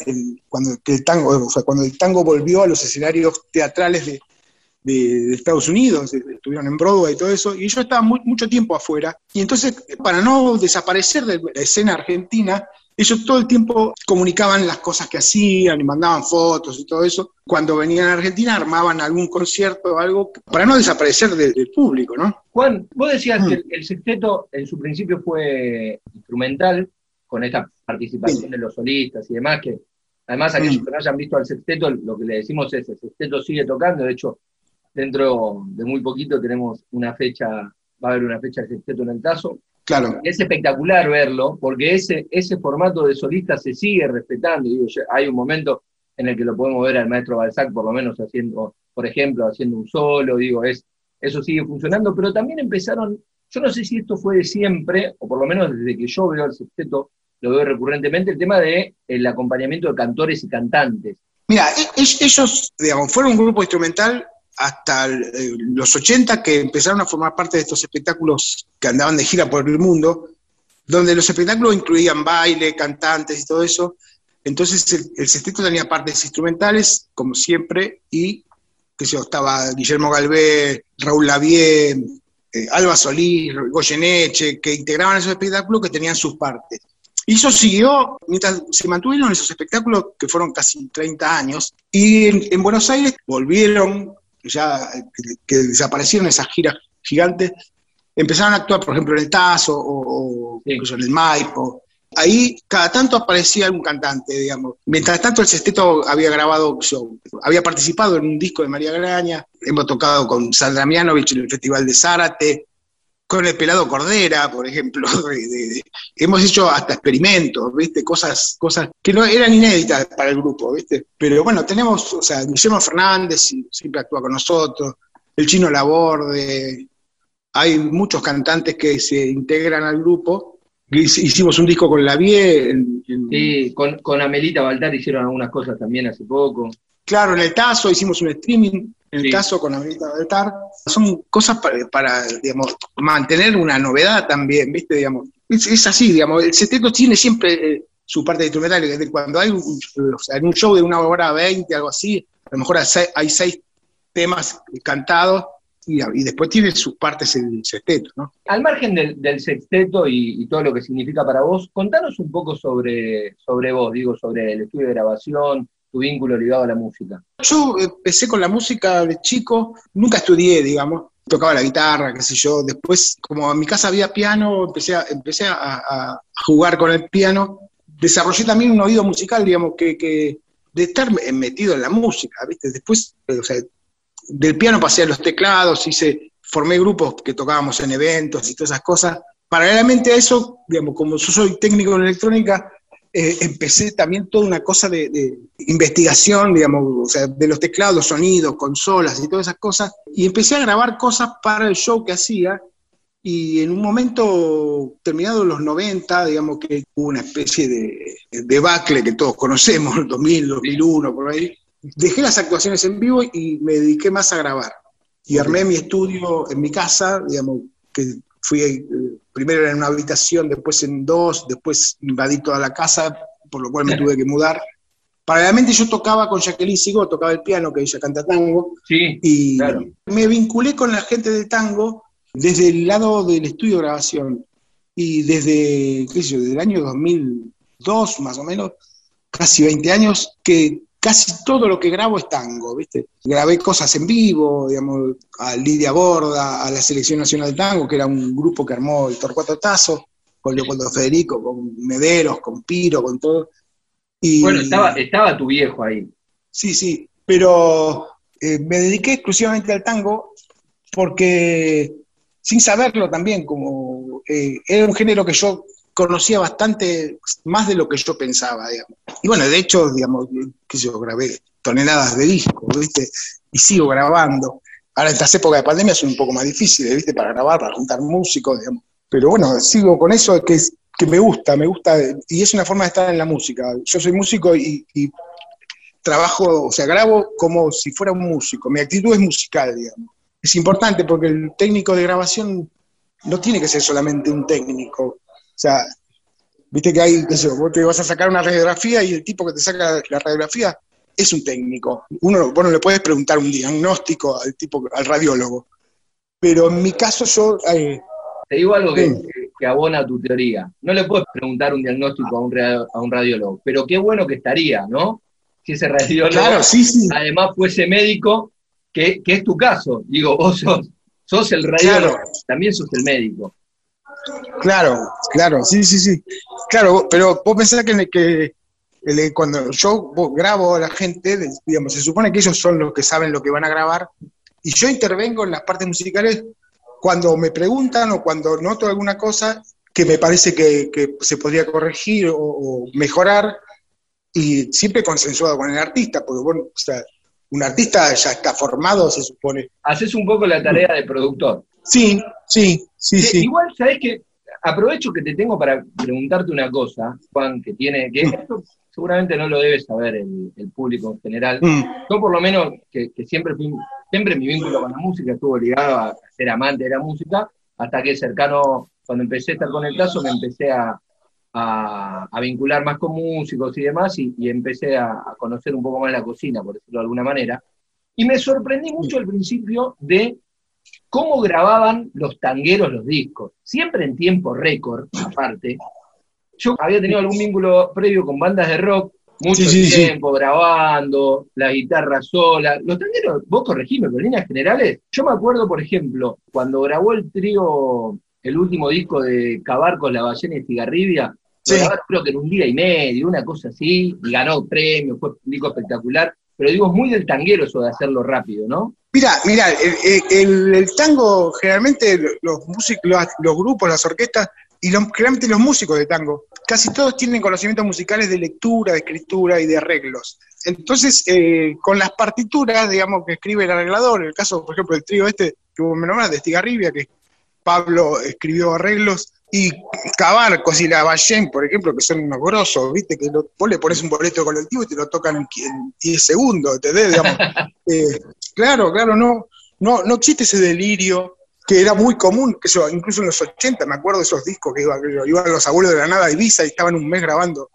cuando, el tango, cuando el tango volvió a los escenarios teatrales de, Estados Unidos, estuvieron en Broadway y todo eso, y ellos estaban mucho tiempo afuera. Y entonces, para no desaparecer de la escena argentina, ellos todo el tiempo comunicaban las cosas que hacían y mandaban fotos y todo eso. Cuando venían a Argentina armaban algún concierto o algo para no desaparecer del público, ¿no? Juan, vos decías que el, sexteto en su principio fue instrumental, con esta participación de los solistas y demás, que además aquellos que no hayan visto al sexteto, lo que le decimos es, el sexteto sigue tocando, de hecho, dentro de muy poquito tenemos una fecha, va a haber una fecha de sexteto en el caso, Claro. Es espectacular verlo, porque ese, ese formato de solista se sigue respetando. Digo, hay un momento en el que lo podemos ver al maestro Balzac, por lo menos haciendo, por ejemplo, haciendo un solo, digo, es, eso sigue funcionando, pero también empezaron, yo no sé si esto fue de siempre, o por lo menos desde que yo veo el sexteto, lo veo recurrentemente, el tema del el acompañamiento de cantores y cantantes. Mira, e, ellos, digamos, fueron un grupo instrumental hasta eh, los 80 que empezaron a formar parte de estos espectáculos que andaban de gira por el mundo, donde los espectáculos incluían baile, cantantes y todo eso. Entonces el, el sexteto tenía partes instrumentales, como siempre, y que se estaba Guillermo Galvé, Raúl Lavie, eh, Alba Solís, Goyeneche, que integraban esos espectáculos que tenían sus partes. Y eso siguió mientras se mantuvieron esos espectáculos que fueron casi 30 años. Y en Buenos Aires volvieron ya que, desaparecieron esas giras gigantes, empezaron a actuar, por ejemplo, en el Tazo o, en el Maipo. Ahí cada tanto aparecía algún cantante, digamos. Mientras tanto, el Sesteto había grabado, había participado en un disco de María Graña, hemos tocado con Sandra Mianovich en el Festival de Zárate, con el pelado Cordera, por ejemplo. hemos hecho hasta experimentos, ¿viste? Cosas, cosas que no eran inéditas para el grupo, ¿viste? Pero bueno, tenemos, o sea, Guillermo Fernández siempre actúa con nosotros, el Chino Laborde, hay muchos cantantes que se integran al grupo. Hicimos un disco con la Vie. Sí, con, con Amelita Baltar hicieron algunas cosas también hace poco. Claro, en el Tazo hicimos un streaming en el caso con América TAR, son cosas para, digamos, mantener una novedad también, ¿viste? Digamos, es, así, digamos, el seteto tiene siempre eh, su parte instrumental, cuando hay un, en un show de una hora veinte, algo así, a lo mejor hay seis, temas cantados y, después tiene sus partes el sexteto, ¿no? Al margen del, sexteto y, todo lo que significa para vos, contanos un poco sobre, sobre vos, digo, sobre el estudio de grabación, tu vínculo ligado a la música? Yo empecé con la música de chico, nunca estudié, digamos, tocaba la guitarra, qué sé yo, después como en mi casa había piano, empecé a, empecé a, jugar con el piano, desarrollé también un oído musical, digamos, que, de estar metido en la música, ¿viste? Después, o sea, del piano pasé a los teclados, hice, formé grupos que tocábamos en eventos y todas esas cosas. Paralelamente a eso, digamos, como yo soy técnico en electrónica, eh, empecé también toda una cosa de, investigación, digamos, o sea, de los teclados, sonidos, consolas y todas esas cosas, y empecé a grabar cosas para el show que hacía, y en un momento terminado los 90, digamos que hubo una especie de debacle que todos conocemos, 2000, 2001, por ahí, dejé las actuaciones en vivo y me dediqué más a grabar. Y armé mi estudio en mi casa, digamos, que fui primero en una habitación, después en dos, después invadí toda la casa, por lo cual me tuve que mudar. Paralelamente yo tocaba con Jacqueline Sigo, tocaba el piano, que ella canta tango, sí, y me vinculé con la gente del tango desde el lado del estudio de grabación. Y desde, qué sé yo, desde el año 2002 más o menos, casi 20 años, que casi todo lo que grabo es tango, ¿viste? Grabé cosas en vivo, digamos, a Lidia Borda, a la Selección Nacional de Tango, que era un grupo que armó el Torcuato Tazo, con Leopoldo Federico, con Mederos, con Piro, con todo. Y, bueno, estaba, estaba tu viejo ahí. Sí, sí, pero eh, me dediqué exclusivamente al tango porque, sin saberlo también, como eh, era un género que yo conocía bastante más de lo que yo pensaba, digamos. Y bueno, de hecho, digamos, que yo grabé toneladas de discos, ¿viste? Y sigo grabando. Ahora, estas épocas de pandemia son un poco más difíciles, ¿viste? Para grabar, para juntar músicos, digamos. Pero bueno, sigo con eso que, es, que me gusta, me gusta, y es una forma de estar en la música. Yo soy músico y, y trabajo, o sea, grabo como si fuera un músico. Mi actitud es musical, digamos. Es importante porque el técnico de grabación no tiene que ser solamente un técnico. O sea, viste que hay, eso, vos te vas a sacar una radiografía y el tipo que te saca la radiografía es un técnico. Uno, bueno, le puedes preguntar un diagnóstico al tipo, al radiólogo. Pero en mi caso yo... Eh, te digo algo que, abona tu teoría. No le puedes preguntar un diagnóstico a un, a un radiólogo, pero qué bueno que estaría, ¿no? Si ese radiólogo además fuese médico, que, es tu caso. Digo, vos sos, el radiólogo, también sos el médico. Claro, claro, sí, sí, sí. Claro, pero vos pensás que, que cuando yo grabo a la gente, digamos, se supone que ellos son los que saben lo que van a grabar, y yo intervengo en las partes musicales cuando me preguntan o cuando noto alguna cosa que me parece que, que se podría corregir o, o, mejorar, y siempre consensuado con el artista, porque bueno, o sea, un artista ya está formado, se supone. Haces un poco la tarea de productor. Sí, sí, sí, sí. Igual, ¿sabés que Aprovecho que te tengo para preguntarte una cosa, Juan, que tiene, que esto seguramente no lo debe saber el, público en general. Mm. Yo por lo menos, que, siempre fui, siempre mi vínculo con la música estuvo ligado a ser amante de la música, hasta que cercano, cuando empecé a estar con el caso, me empecé a, a, vincular más con músicos y demás, y, empecé a, conocer un poco más la cocina, por decirlo de alguna manera. Y me sorprendí mucho al principio de cómo grababan los tangueros los discos, siempre en tiempo récord, aparte. Yo había tenido algún vínculo previo con bandas de rock, mucho tiempo grabando, la guitarra sola. Los tangueros, vos corregime, pero en líneas generales, yo me acuerdo, por ejemplo, cuando grabó el trío, el último disco de Cabarcos, La Ballena y Cigarribia, creo que en un día y medio, una cosa así, y ganó premio, fue un disco espectacular, pero digo, es muy del tanguero eso de hacerlo rápido, ¿no? Mira, mira, el, tango, generalmente los, músicos, los, grupos, las orquestas, y generalmente los músicos de tango, casi todos tienen conocimientos musicales de lectura, de escritura y de arreglos. Entonces, eh, con las partituras, digamos, que escribe el arreglador, en el caso, por ejemplo, del trío este que vos me nombrás, de Estigarribia, que Pablo escribió arreglos, y Cabarcos y la Ballén, por ejemplo, que son unos grosos, ¿viste? Que vos le pones un boleto colectivo y te lo tocan en, 10 segundos, ¿entendés? Digamos, eh, claro, claro, no, no, no existe ese delirio que era muy común, que eso, incluso en los 80, me acuerdo de esos discos que iban, iban los abuelos de la nada a Ibiza y estaban un mes grabando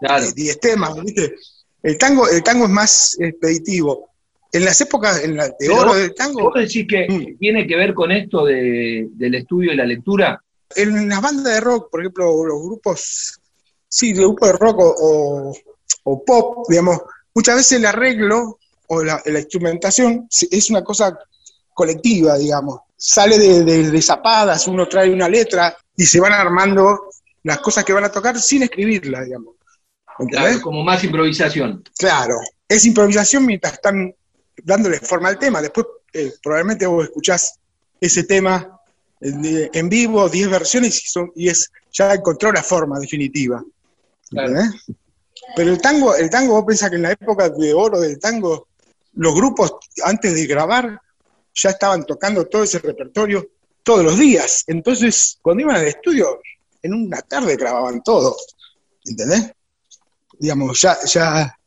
claro. 10 temas, ¿viste? El tango, el tango es más expeditivo. En las épocas en la, de oro del tango. ¿Vos decís que mm. tiene que ver con esto de, del estudio y la lectura? En las bandas de rock, por ejemplo, los grupos, sí, los grupos de rock o, pop, digamos, muchas veces el arreglo o la, instrumentación es una cosa colectiva, digamos. Sale de, zapadas, uno trae una letra y se van armando las cosas que van a tocar sin escribirla, digamos. Claro, como más improvisación. Claro, es improvisación mientras están dándole forma al tema. Después eh, probablemente vos escuchás ese tema en vivo, 10 versiones y, son, y es ya encontró la forma definitiva. Pero el tango, el tango, vos pensás que en la época de oro del tango, los grupos antes de grabar ya estaban tocando todo ese repertorio todos los días. Entonces, cuando iban al estudio, en una tarde grababan todo. ¿Entendés? Digamos, ya, ya,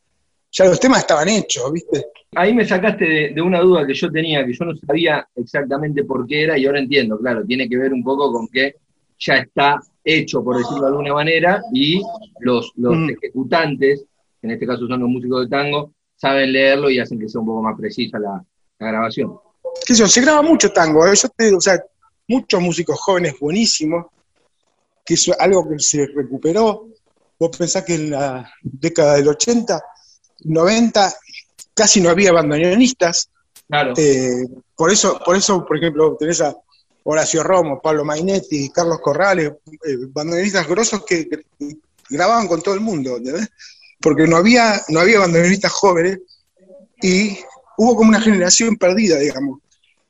ya los temas estaban hechos, ¿viste? Ahí me sacaste de, una duda que yo tenía, que yo no sabía exactamente por qué era, y ahora entiendo, claro, tiene que ver un poco con que ya está hecho, por decirlo de alguna manera, y los, los mm. ejecutantes, en este caso son los músicos de tango, saben leerlo y hacen que sea un poco más precisa la, grabación. ¿Qué se graba mucho tango, ¿eh? o sea, muchos músicos jóvenes buenísimos, que es algo que se recuperó. Vos pensás que en la década del 80, 90, casi no había bandoneonistas. Claro. Eh, por eso, por eso, por ejemplo, tenés a Horacio Romo, Pablo Mainetti, Carlos Corrales, eh, bandoneonistas grosos que, grababan con todo el mundo, Porque no había, no había bandoneonistas jóvenes y hubo como una generación perdida, digamos.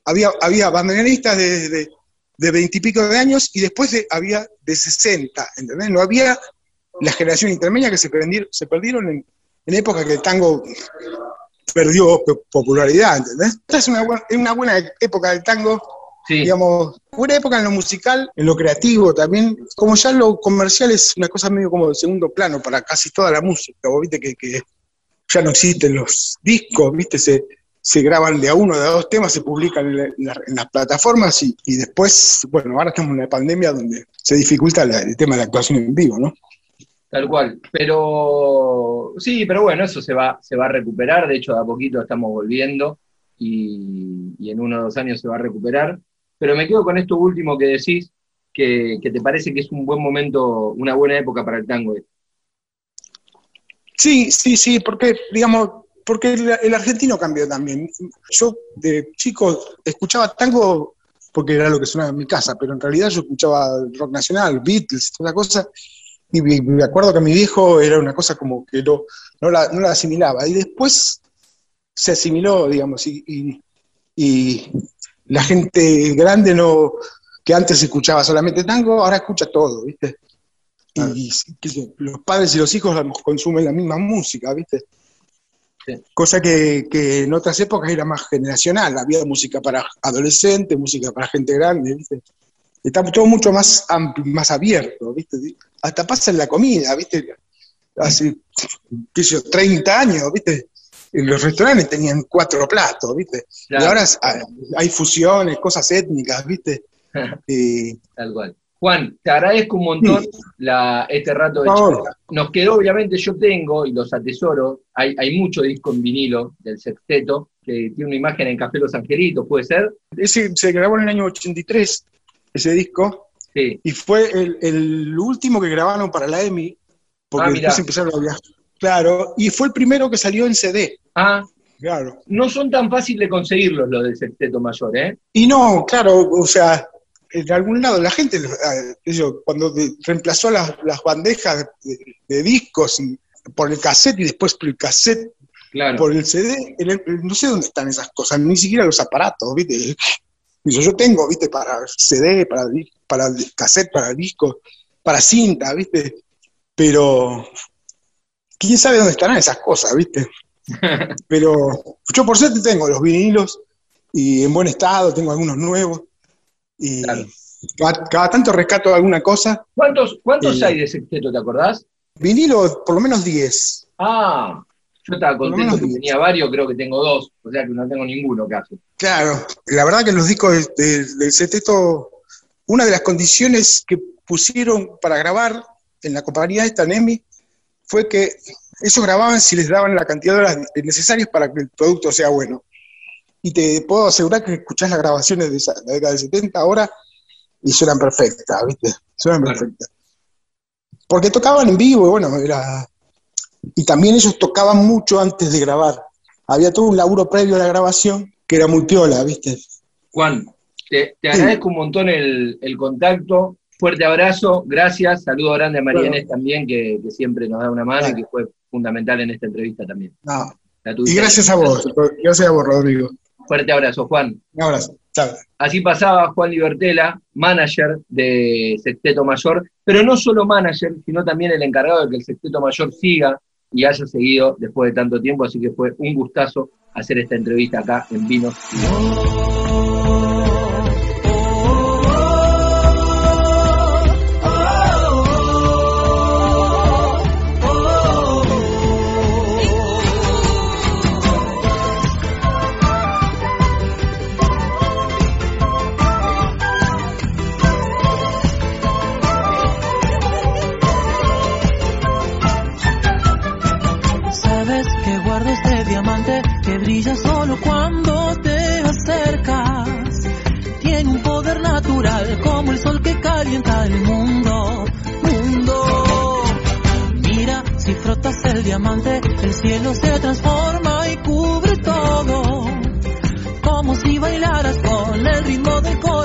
Había, había bandoneonistas de veintipico de, años y después había de 60, ¿entendés? No había la generación intermedia que se, perdieron, se perdieron en, en época que el tango perdió popularidad, ¿entendés? Esta es una, buena, una buena época del tango, digamos, buena época en lo musical, en lo creativo también, como ya lo comercial es una cosa medio como de segundo plano para casi toda la música, vos viste que, ya no existen los discos, viste, se, se graban de a uno, de a dos temas, se publican en, las plataformas y, después, bueno, ahora estamos en una pandemia donde se dificulta el tema de la actuación en vivo, ¿no? Tal cual. Pero sí, pero bueno, eso se va, se va a recuperar. De hecho, de a poquito estamos volviendo y, en uno o dos años se va a recuperar. Pero me quedo con esto último que decís, que, te parece que es un buen momento, una buena época para el tango. Sí, sí, sí, porque, digamos, porque el, argentino cambió también. Yo de chico escuchaba tango porque era lo que sonaba en mi casa, pero en realidad yo escuchaba rock nacional, Beatles, toda cosa, y me acuerdo que mi viejo era una cosa como que no, no, la, no la asimilaba. Y después se asimiló, digamos, y, y, la gente grande no que antes escuchaba solamente tango, ahora escucha todo, ¿viste? Y, los padres y los hijos consumen la misma música, ¿viste? Cosa que, en otras épocas era más generacional, había música para adolescentes, música para gente grande, ¿viste? Está todo mucho más amplio, más abierto, ¿viste? Hasta pasa en la comida, ¿viste? Hace, qué sé yo, 30 años, ¿viste? En los restaurantes tenían cuatro platos, ¿viste? Y ahora hay fusiones, cosas étnicas, ¿viste? Tal cual. Juan, te agradezco un montón la, este rato de charla. Nos quedó, obviamente, yo tengo y los atesoro, hay, hay mucho disco en vinilo del sexteto, que tiene una imagen en Café Los Angelitos, ¿puede ser? Ese se grabó en el año 83, ese disco, sí. y fue el, último que grabaron para la EMI, porque ah, después empezaron a viajar. Claro, y fue el primero que salió en CD. Ah, Claro. No son tan fáciles de conseguirlos los del sexteto mayor, ¿eh? Y no, claro, o sea, en algún lado la gente, eh, cuando reemplazó las, bandejas de, discos por el cassette y después por el cassette por el CD, no sé dónde están esas cosas, ni siquiera los aparatos, ¿viste? Yo, tengo, ¿viste? Para CD, para, para cassette, para disco, para cinta, ¿viste? Pero quién sabe dónde estarán esas cosas, ¿viste? Pero yo por suerte tengo los vinilos y en buen estado, tengo algunos nuevos. Y cada, tanto rescato alguna cosa. ¿Cuántos, cuántos hay de sexteto, te acordás? Vinilo, por lo menos 10. Ah, yo estaba contento que tenía varios, creo que tengo dos, o sea que no tengo ninguno casi. Claro, la verdad que los discos del sexteto, una de las condiciones que pusieron para grabar en la compañía esta NEMI fue que ellos grababan si les daban la cantidad de horas necesarias para que el producto sea bueno y te puedo asegurar que escuchás las grabaciones de la década del 70 ahora y suenan perfectas, ¿viste? Suenan perfectas. Porque tocaban en vivo, y bueno, era... Y también ellos tocaban mucho antes de grabar. Había todo un laburo previo a la grabación que era muy piola, ¿viste? Juan, te, agradezco un montón el, contacto. Fuerte abrazo, gracias. Saludo grande a María Inés también, que, siempre nos da una mano y que fue fundamental en esta entrevista también. y gracias a vos, gracias a vos, Rodrigo. Fuerte abrazo, Juan. Un abrazo. Chao. Así pasaba Juan Libertela, manager de Sexteto Mayor, pero no solo manager, sino también el encargado de que el Sexteto Mayor siga y haya seguido después de tanto tiempo, así que fue un gustazo hacer esta entrevista acá en Vinos. El mundo, mundo. Mira, si frotas el diamante, el cielo se transforma y cubre todo. Como si bailaras con el ritmo del corazón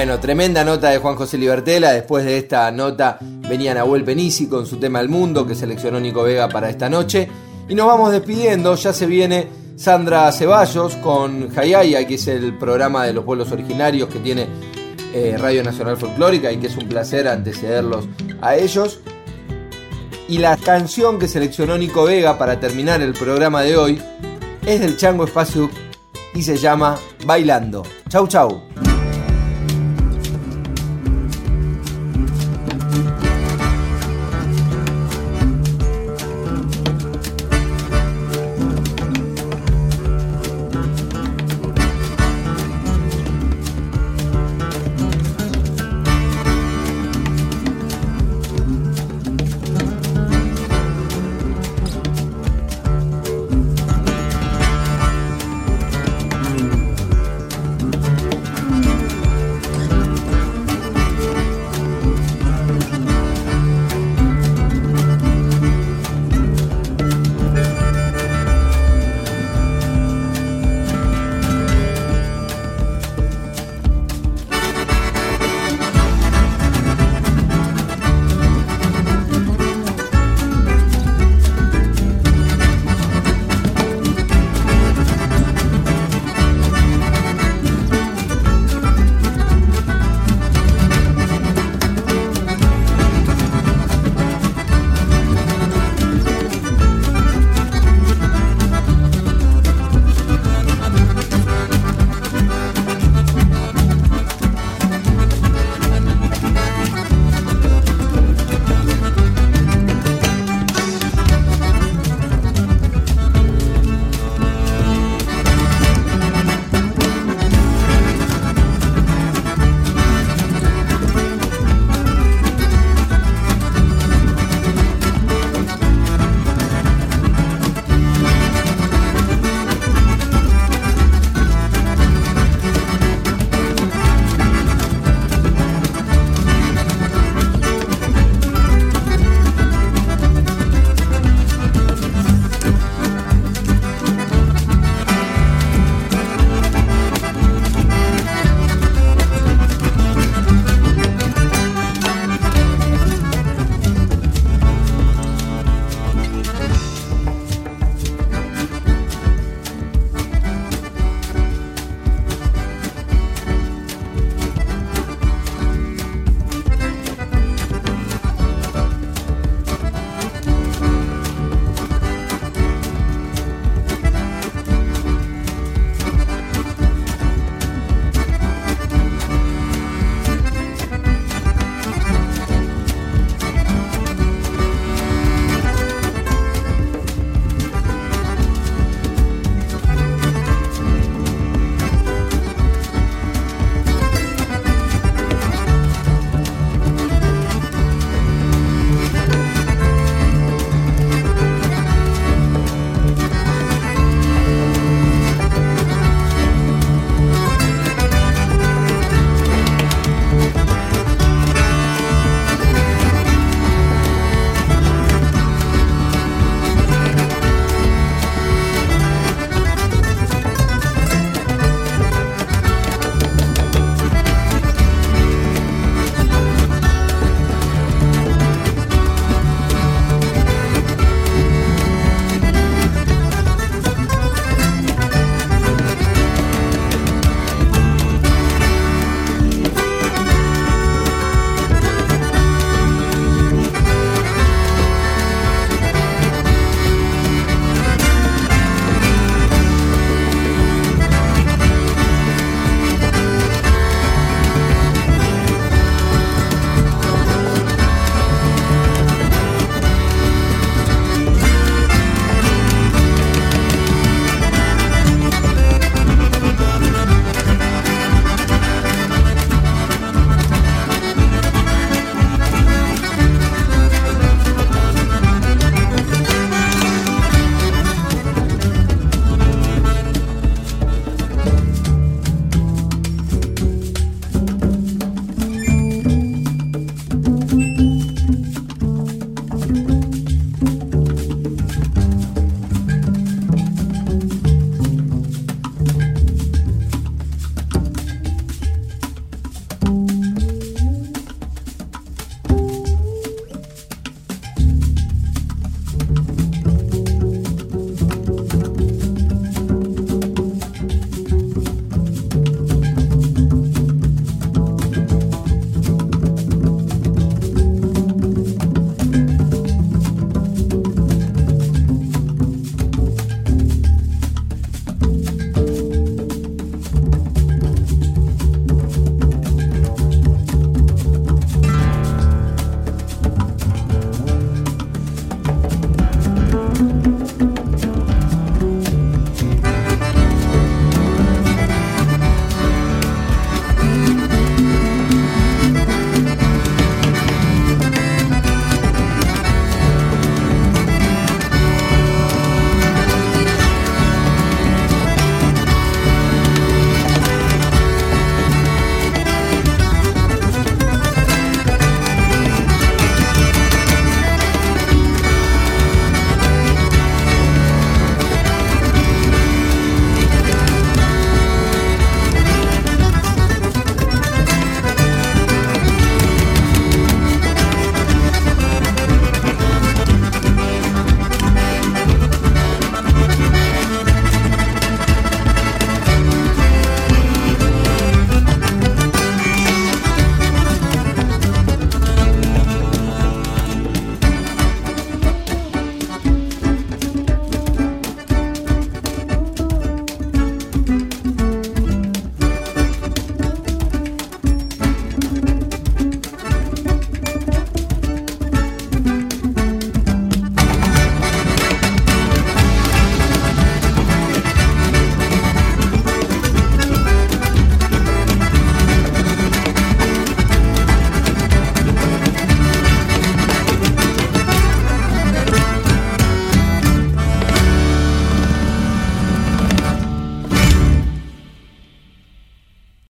Bueno, tremenda nota de Juan José Libertela. Después de esta nota venía Nahuel Penisi con su tema El Mundo que seleccionó Nico Vega para esta noche. Y nos vamos despidiendo, ya se viene Sandra Ceballos con Hayaya, que es el programa de los pueblos originarios que tiene eh, Radio Nacional Folclórica y que es un placer antecederlos a ellos. Y la canción que seleccionó Nico Vega para terminar el programa de hoy es del Chango Espacio y se llama Bailando. Chau chau.